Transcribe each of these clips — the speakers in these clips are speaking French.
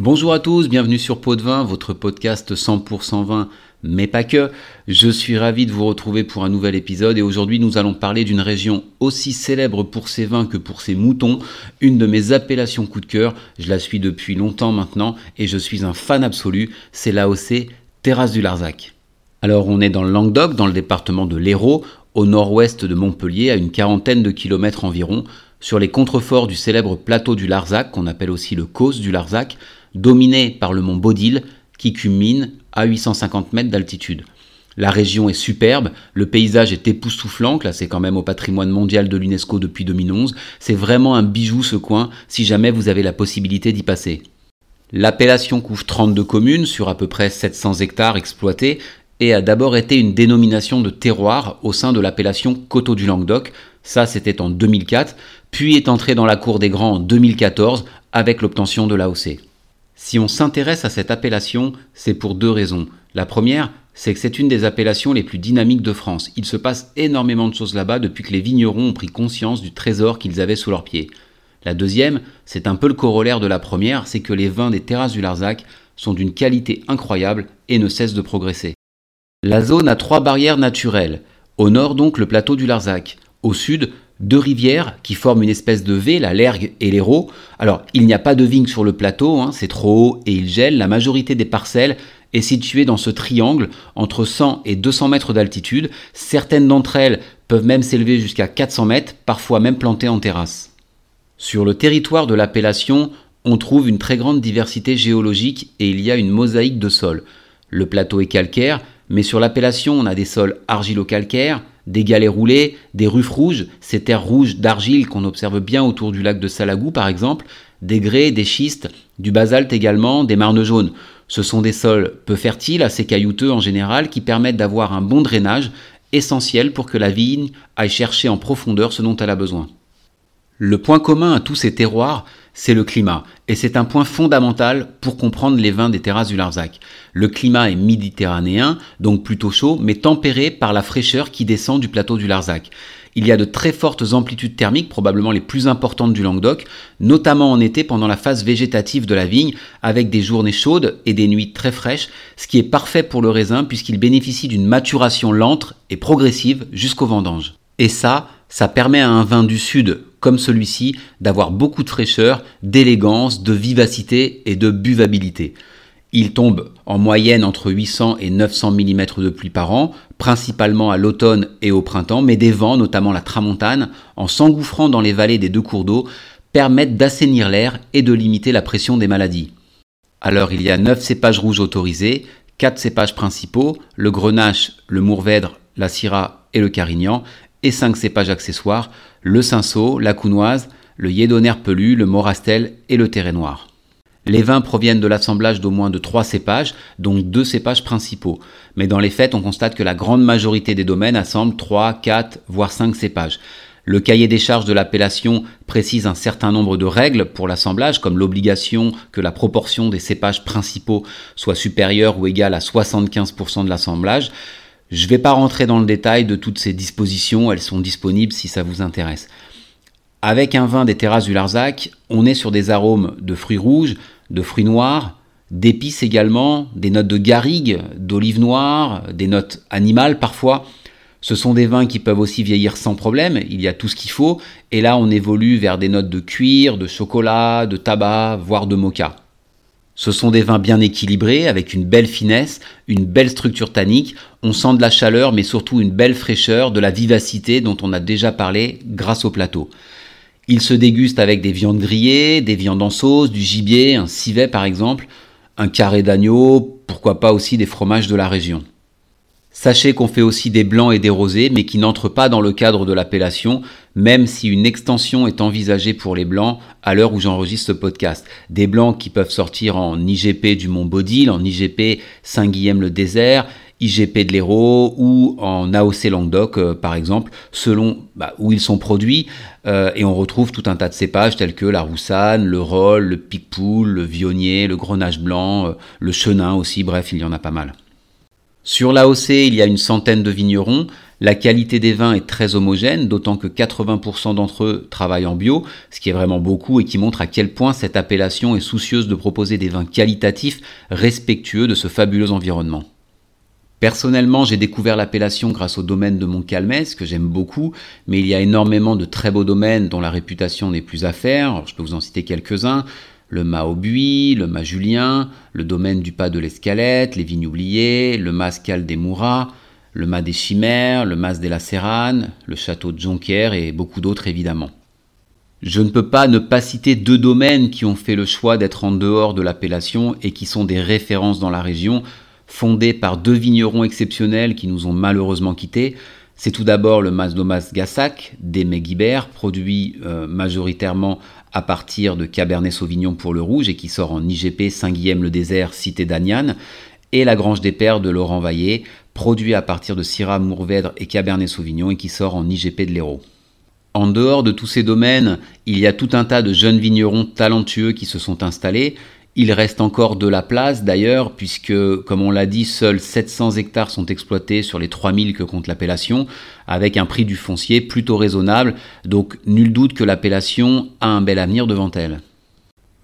Bonjour à tous, bienvenue sur Pot de Vin, votre podcast 100% vin, mais pas que. Je suis ravi de vous retrouver pour un nouvel épisode et aujourd'hui nous allons parler d'une région aussi célèbre pour ses vins que pour ses moutons, une de mes appellations coup de cœur, je la suis depuis longtemps maintenant et je suis un fan absolu, c'est l'AOC Terrasse du Larzac. Alors on est dans le Languedoc, dans le département de l'Hérault, au nord-ouest de Montpellier, à une quarantaine de kilomètres environ, sur les contreforts du célèbre plateau du Larzac, qu'on appelle aussi le Causse du Larzac, dominé par le mont Baudil, qui culmine à 850 mètres d'altitude. La région est superbe, le paysage est époustouflant, classé quand même au patrimoine mondial de l'UNESCO depuis 2011. C'est vraiment un bijou ce coin, si jamais vous avez la possibilité d'y passer. L'appellation couvre 32 communes sur à peu près 700 hectares exploités et a d'abord été une dénomination de terroir au sein de l'appellation Coteau du Languedoc. Ça, c'était en 2004, puis est entré dans la cour des grands en 2014 avec l'obtention de l'AOC. Si on s'intéresse à cette appellation, c'est pour deux raisons. La première, c'est que c'est une des appellations les plus dynamiques de France. Il se passe énormément de choses là-bas depuis que les vignerons ont pris conscience du trésor qu'ils avaient sous leurs pieds. La deuxième, c'est un peu le corollaire de la première, c'est que les vins des terrasses du Larzac sont d'une qualité incroyable et ne cessent de progresser. La zone a trois barrières naturelles. Au nord donc le plateau du Larzac. Au sud, deux rivières qui forment une espèce de V, la Lergue et l'Hérault. Alors, il n'y a pas de vigne sur le plateau, hein, c'est trop haut et il gèle. La majorité des parcelles est située dans ce triangle entre 100 et 200 mètres d'altitude. Certaines d'entre elles peuvent même s'élever jusqu'à 400 mètres, parfois même plantées en terrasse. Sur le territoire de l'appellation, on trouve une très grande diversité géologique et il y a une mosaïque de sols. Le plateau est calcaire, mais sur l'appellation, on a des sols argilo-calcaires, des galets roulés, des ruffes rouges, ces terres rouges d'argile qu'on observe bien autour du lac de Salagou par exemple, des grès, des schistes, du basalte également, des marnes jaunes. Ce sont des sols peu fertiles, assez caillouteux en général, qui permettent d'avoir un bon drainage, essentiel pour que la vigne aille chercher en profondeur ce dont elle a besoin. Le point commun à tous ces terroirs, c'est le climat. Et c'est un point fondamental pour comprendre les vins des terrasses du Larzac. Le climat est méditerranéen, donc plutôt chaud, mais tempéré par la fraîcheur qui descend du plateau du Larzac. Il y a de très fortes amplitudes thermiques, probablement les plus importantes du Languedoc, notamment en été pendant la phase végétative de la vigne, avec des journées chaudes et des nuits très fraîches, ce qui est parfait pour le raisin puisqu'il bénéficie d'une maturation lente et progressive jusqu'au vendange. Et ça, ça permet à un vin du sud comme celui-ci d'avoir beaucoup de fraîcheur, d'élégance, de vivacité et de buvabilité. Il tombe en moyenne entre 800 et 900 mm de pluie par an, principalement à l'automne et au printemps, mais des vents, notamment la tramontane, en s'engouffrant dans les vallées des deux cours d'eau, permettent d'assainir l'air et de limiter la pression des maladies. Alors il y a 9 cépages rouges autorisés, 4 cépages principaux, le grenache, le mourvèdre, la syrah et le carignan, et 5 cépages accessoires, le cinsault, la counoise, le yédonner pelu, le morastel et le terret noir. Les vins proviennent de l'assemblage d'au moins de trois cépages, donc deux cépages principaux. Mais dans les faits, on constate que la grande majorité des domaines assemblent 3, 4, voire 5 cépages. Le cahier des charges de l'appellation précise un certain nombre de règles pour l'assemblage, comme l'obligation que la proportion des cépages principaux soit supérieure ou égale à 75% de l'assemblage. Je ne vais pas rentrer dans le détail de toutes ces dispositions, elles sont disponibles si ça vous intéresse. Avec un vin des terrasses du Larzac, on est sur des arômes de fruits rouges, de fruits noirs, d'épices également, des notes de garrigue, d'olive noire, des notes animales parfois. Ce sont des vins qui peuvent aussi vieillir sans problème, il y a tout ce qu'il faut, et là on évolue vers des notes de cuir, de chocolat, de tabac, voire de mocha. Ce sont des vins bien équilibrés, avec une belle finesse, une belle structure tannique. On sent de la chaleur, mais surtout une belle fraîcheur, de la vivacité dont on a déjà parlé grâce au plateau. Ils se dégustent avec des viandes grillées, des viandes en sauce, du gibier, un civet par exemple, un carré d'agneau, pourquoi pas aussi des fromages de la région. Sachez qu'on fait aussi des blancs et des rosés, mais qui n'entrent pas dans le cadre de l'appellation, même si une extension est envisagée pour les blancs à l'heure où j'enregistre ce podcast. Des blancs qui peuvent sortir en IGP du Mont Baudil, en IGP Saint-Guilhem-le-Désert, IGP de l'Hérault ou en AOC Languedoc, euh, par exemple, selon bah, où ils sont produits. Euh, et on retrouve tout un tas de cépages tels que la roussanne, le roll, le picpoul, le vionnier, le grenache blanc, euh, le chenin aussi, bref, il y en a pas mal. Sur l'AOC, il y a une centaine de vignerons. La qualité des vins est très homogène, d'autant que 80% d'entre eux travaillent en bio, ce qui est vraiment beaucoup et qui montre à quel point cette appellation est soucieuse de proposer des vins qualitatifs, respectueux de ce fabuleux environnement. Personnellement, j'ai découvert l'appellation grâce au domaine de Montcalmès, que j'aime beaucoup, mais il y a énormément de très beaux domaines dont la réputation n'est plus à faire. je peux vous en citer quelques-uns. Le Mas au Buis, le Mas Julien, le domaine du Pas de l'Escalette, les Vignes oubliées, le Mas Cal des Mouras, le Mas des Chimères, le Mas de la Serrane, le Château de Jonquière et beaucoup d'autres évidemment. Je ne peux pas ne pas citer deux domaines qui ont fait le choix d'être en dehors de l'appellation et qui sont des références dans la région, fondé par deux vignerons exceptionnels qui nous ont malheureusement quittés. C'est tout d'abord le Mas Gassac des Guibert, produit euh, majoritairement à partir de Cabernet Sauvignon pour le rouge et qui sort en IGP Saint-Guilhem-le-Désert, cité d'Agnan, et la Grange des Pères de Laurent Vaillé, produit à partir de Syrah, Mourvèdre et Cabernet Sauvignon et qui sort en IGP de l'Hérault. En dehors de tous ces domaines, il y a tout un tas de jeunes vignerons talentueux qui se sont installés, il reste encore de la place d'ailleurs, puisque, comme on l'a dit, seuls 700 hectares sont exploités sur les 3000 que compte l'appellation, avec un prix du foncier plutôt raisonnable, donc nul doute que l'appellation a un bel avenir devant elle.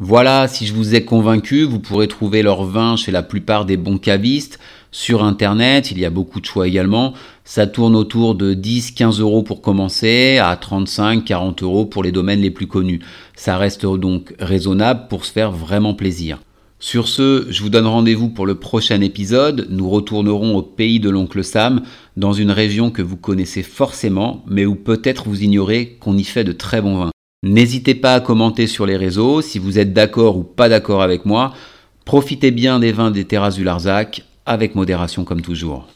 Voilà, si je vous ai convaincu, vous pourrez trouver leur vin chez la plupart des bons cavistes. Sur Internet, il y a beaucoup de choix également. Ça tourne autour de 10-15 euros pour commencer, à 35-40 euros pour les domaines les plus connus. Ça reste donc raisonnable pour se faire vraiment plaisir. Sur ce, je vous donne rendez-vous pour le prochain épisode. Nous retournerons au pays de l'oncle Sam, dans une région que vous connaissez forcément, mais où peut-être vous ignorez qu'on y fait de très bons vins. N'hésitez pas à commenter sur les réseaux si vous êtes d'accord ou pas d'accord avec moi. Profitez bien des vins des terrasses du Larzac, avec modération comme toujours.